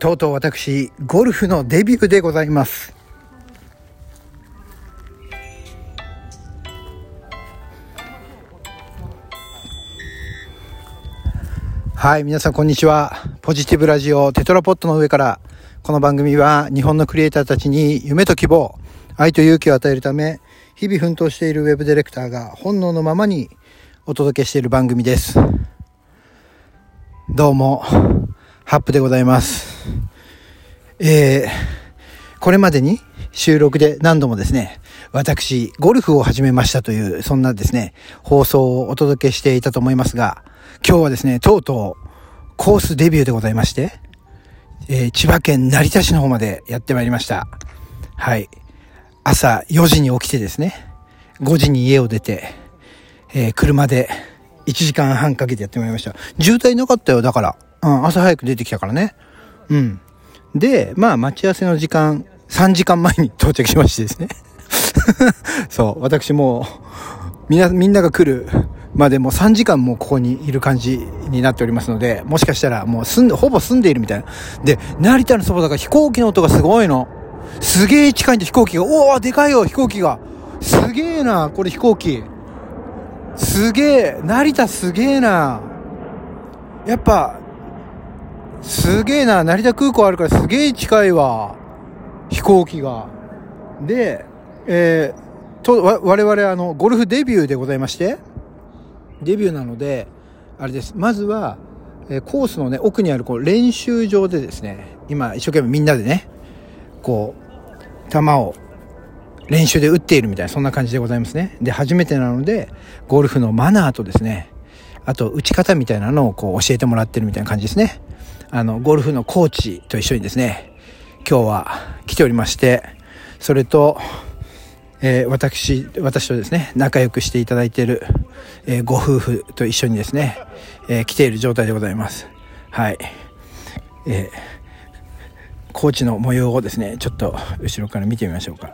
とうとう私、ゴルフのデビューでございます。はい、皆さんこんにちは。ポジティブラジオテトラポットの上から、この番組は日本のクリエイターたちに夢と希望、愛と勇気を与えるため、日々奮闘しているウェブディレクターが本能のままにお届けしている番組です。どうも、ハップでございます。えー、これまでに収録で何度もですね、私、ゴルフを始めましたという、そんなですね、放送をお届けしていたと思いますが、今日はですね、とうとう、コースデビューでございまして、えー千葉県成田市の方までやってまいりました。はい。朝4時に起きてですね、5時に家を出て、えー車で1時間半かけてやってまいりました。渋滞なかったよ、だから。うん、朝早く出てきたからね。うん。で、まあ、待ち合わせの時間、3時間前に到着しましてですね。そう、私も、みんな、みんなが来るまでもう3時間もここにいる感じになっておりますので、もしかしたらもう住んで、ほぼ住んでいるみたいな。で、成田のそばだから飛行機の音がすごいの。すげえ近いんで飛行機が。おおでかいよ、飛行機が。すげえな、これ飛行機。すげえ、成田すげえな。やっぱ、すげえな、成田空港あるからすげえ近いわ。飛行機が。で、えー、と、わ我々あの、ゴルフデビューでございまして、デビューなので、あれです。まずは、えコースのね、奥にあるこう練習場でですね、今一生懸命みんなでね、こう、球を練習で打っているみたいな、そんな感じでございますね。で、初めてなので、ゴルフのマナーとですね、あと打ち方みたいなのをこう教えてもらってるみたいな感じですね。あの、ゴルフのコーチと一緒にですね、今日は来ておりまして、それと、えー私、私とですね、仲良くしていただいている、えーご夫婦と一緒にですね、えー来ている状態でございます。はい。えーコーチの模様をですね、ちょっと後ろから見てみましょうか。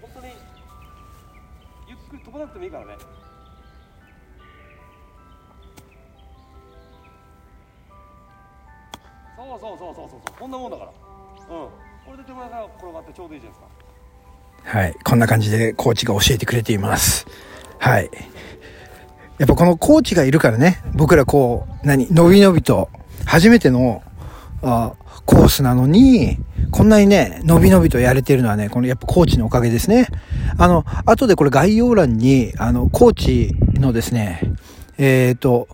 本当にゆっくり飛ばなくてもいいからねそうそうそうそうそうこんなもんだからうんこれで手前が転がってちょうどいいじゃないですかはい。こんな感じでコーチが教えてくれています。はい。やっぱこのコーチがいるからね、僕らこう、何、のびのびと、初めての、あコースなのに、こんなにね、のびのびとやれてるのはね、このやっぱコーチのおかげですね。あの、後でこれ概要欄に、あの、コーチのですね、えっ、と、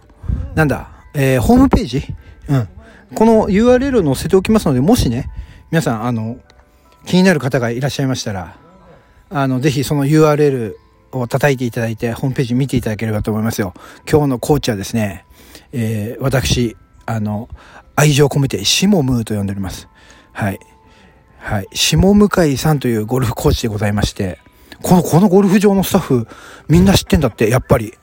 なんだ、えーホームページ？うん。この URL を載せておきますので、もしね、皆さん、あの、気になる方がいらっしゃいましたら、あの、ぜひその URL を叩いていただいて、ホームページ見ていただければと思いますよ。今日のコーチはですね、えー私、あの、愛情込めて、シモムーと呼んでおります。はい。はい。下向井さんというゴルフコーチでございまして、この、このゴルフ場のスタッフ、みんな知ってんだって、やっぱり。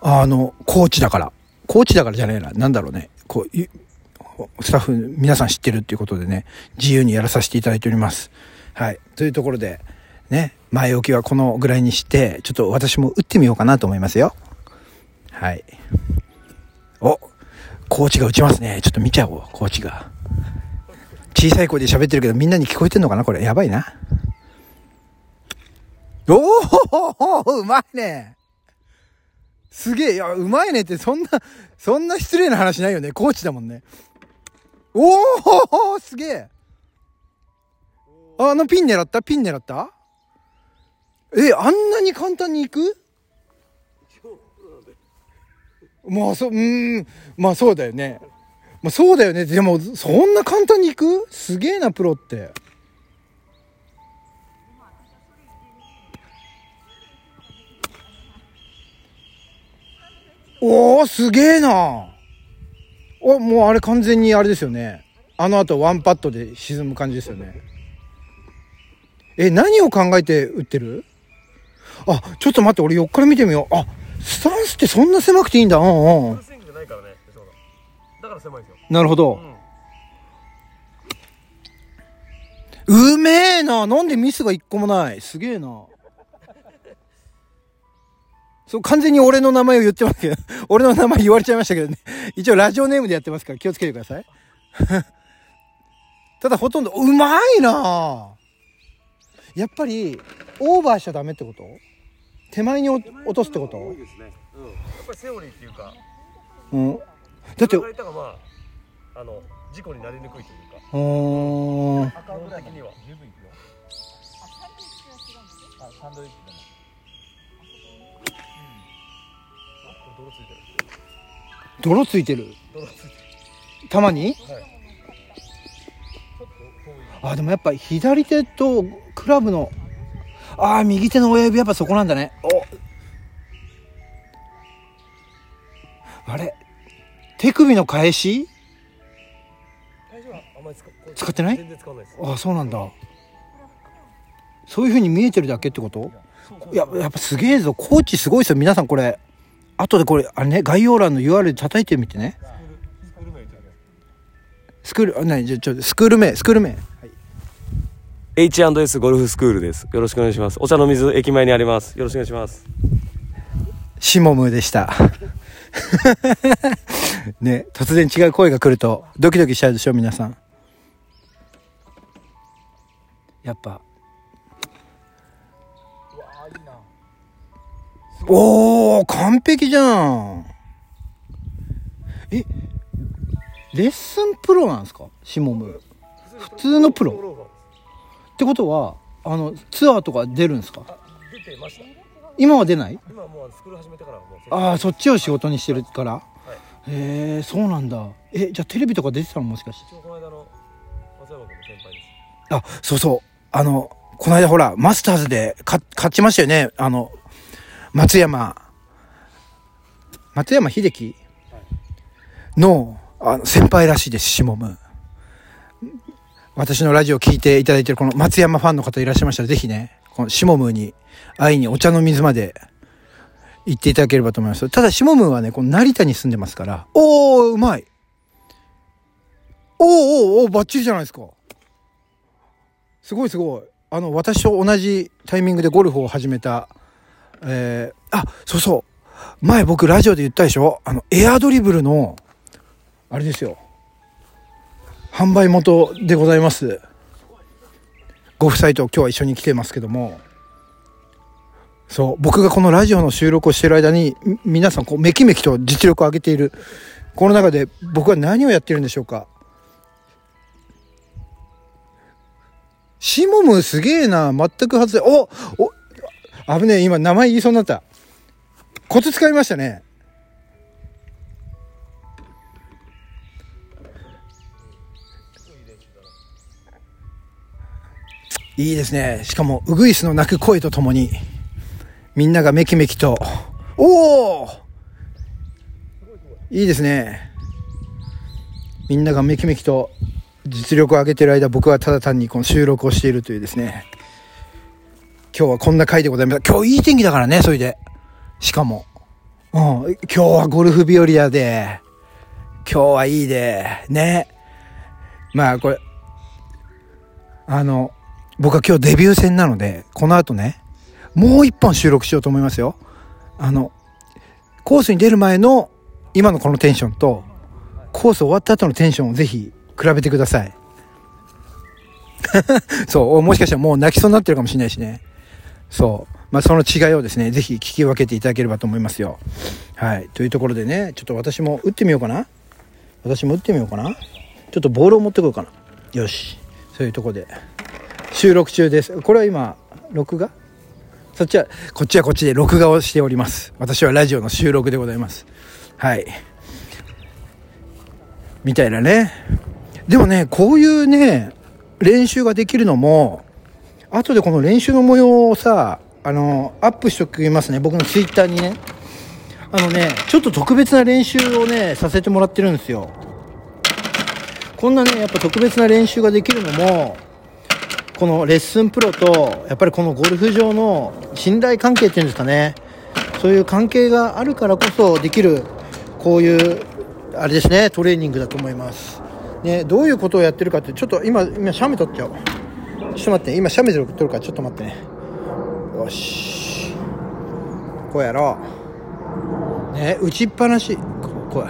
あの、コーチだから。コーチだからじゃねえな。なんだろうね。こう、スタッフ皆さん知ってるっていうことでね、自由にやらさせていただいております。はい。というところで、ね、前置きはこのぐらいにして、ちょっと私も打ってみようかなと思いますよ。はい。お、コーチが打ちますね。ちょっと見ちゃおう、コーチが。小さい声で喋ってるけどみんなに聞こえてんのかなこれ。やばいな。おおうまいねすげえ、いや、うまいねって、そんな、そんな失礼な話ないよね。コーチだもんね。おおすげえあのピン狙った？ピン狙った？え、あんなに簡単に行く？まあ、そう、うん、まあそうだよね。まあそうだよね。でも、そんな簡単に行く？すげえな、プロって。おー、すげえな。お、もうあれ完全にあれですよね。あの後ワンパットで沈む感じですよね。え、何を考えて打ってる？あ、ちょっと待って、俺横から見てみよう。あ、スタンスってそんな狭くていいんだ。うんうん。だだから狭いんですよなるほど。うんうめえななんでミスが一個もないすげえなそう、完全に俺の名前を言ってますけど、俺の名前言われちゃいましたけどね。一応ラジオネームでやってますから気をつけてください。ただほとんどうまいなやっぱりオーバーしちゃダメってこと？手前に落とすってこと？多いですね。うん。やっぱりセオリーっていうかうん。だってまああの事故になりにくいというか。ー。ん基本的には。十分いくよあサンドイッチでも泥ついてる。泥ついてる。泥ついてる。たまに？はい。あでもやっぱ左手とクラブのああ右手の親指やっぱそこなんだね。お。あれ？手首の返し？使ってない？ああそうなんだ。そういう風に見えてるだけってこと？いややっぱすげえぞ。コーチすごいですよ皆さんこれ後でこれあれね概要欄の URL で叩いてみてね。スクールあ何じゃあちょスクール名スクール名。H&S ゴルフスクールです。よろしくお願いします。お茶の水駅前にあります。よろしくお願いします。シモムでした。ね、突然違う声が来るとドキドキしちゃうでしょ、皆さん。やっぱ。おー、完璧じゃん。え、レッスンプロなんですか？シモム。普通のプロロってことは、あの、ツアーとか出るんですか？あ出てました今は出ない？今もうスクール始めてからはもうああ、そっちを仕事にしてるから。はいへえ、そうなんだ。え、じゃあテレビとか出てたのもしかして？一応この間の松山君の先輩ですあ、そうそう。あの、この間ほら、マスターズでか勝ちましたよね。あの、松山、松山秀樹？のあの先輩らしいです、シモム。私のラジオを聞いていただいてるこの松山ファンの方いらっしゃいましたら、ぜひね、このシモムに会いにお茶の水まで行っていただければと思います。ただ、シモムはね、この成田に住んでますから、おー、うまいおーおーおー、バッチリじゃないですか。すごいすごい。あの、私と同じタイミングでゴルフを始めた、えー、あ、そうそう。前僕ラジオで言ったでしょ？あの、エアドリブルの、あれですよ。販売元でございます。ご夫妻と今日は一緒に来てますけども、そう、僕がこのラジオの収録をしてる間に、皆さんこう、めきめきと実力を上げている。この中で僕は何をやってるんでしょうか？シモムすげえな。全く外れ。おお危ねえ。今名前言いそうになった。コツ使いましたね。いいですね。しかも、ウグイスの鳴く声とともに、みんながめきめきと、おおいいですね。みんながめきめきと実力を上げてる間、僕はただ単にこの収録をしているというですね。今日はこんな回でございます。今日いい天気だからね、それで。しかも。うん。今日はゴルフ日和やで。今日はいいで。ね。まあこれ、あの、僕は今日デビュー戦なので、この後ね、もう一本収録しようと思いますよ。あの、コースに出る前の今のこのテンションと、コース終わった後のテンションをぜひ比べてください。そう、もしかしたらもう泣きそうになってるかもしれないしね。そう。まあその違いをですね、ぜひ聞き分けていただければと思いますよ。はい。というところでね、ちょっと私も打ってみようかな。私も打ってみようかな。ちょっとボールを持ってこようかな。よし。そういうとこで。収録中です。これは今、録画？そっちは、こっちはこっちで録画をしております。私はラジオの収録でございます。はい。みたいなね。でもね、こういうね、練習ができるのも、後でこの練習の模様をさ、あの、アップしておきますね。僕のツイッターにね。あのね、ちょっと特別な練習をね、させてもらってるんですよ。こんなね、やっぱ特別な練習ができるのも、このレッスンプロと、やっぱりこのゴルフ場の信頼関係っていうんですかね。そういう関係があるからこそできる、こういう、あれですね、トレーニングだと思います。ね、どういうことをやってるかって、ちょっと今、今、写メ撮っちゃおう。ちょっと待って、今、写メ撮るからちょっと待ってね。よし。こうやろう。ね、打ちっぱなし。こ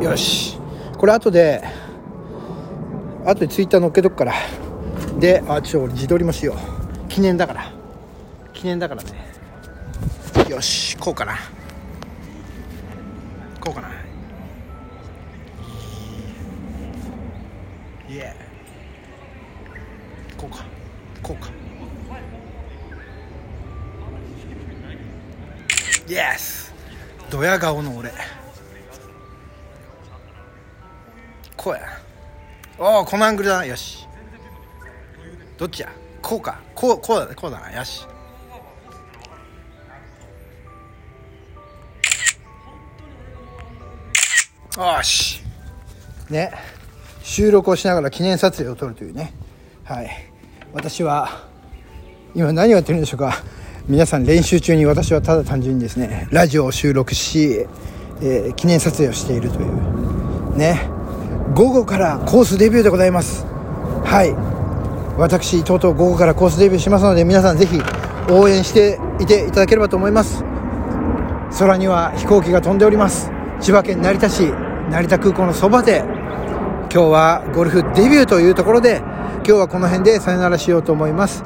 う。よし。これ後で、あとでツイッター載っけとくからであちょ俺自撮りもしよう記念だから記念だからねよしこうかなこうかないえこうかこうかイエスドヤ顔の俺。こうやおおこのアングルだな。よし。どっちや？こうか。こうこうだこうだな。よし。よし。ね。収録をしながら記念撮影を撮るというね。はい。私は今何をやってるんでしょうか。皆さん練習中に私はただ単純にですねラジオを収録し、えー記念撮影をしているというね。午後からコースデビューでございます。はい。私とうとう午後からコースデビューしますので皆さんぜひ応援していていただければと思います。空には飛行機が飛んでおります。千葉県成田市成田空港のそばで今日はゴルフデビューというところで今日はこの辺でさよならしようと思います、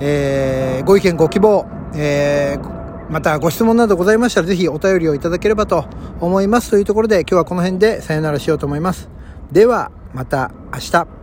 えーご意見ご希望、えーまたご質問などございましたらぜひお便りをいただければと思います。というところで今日はこの辺でさよならしようと思います。ではまた明日。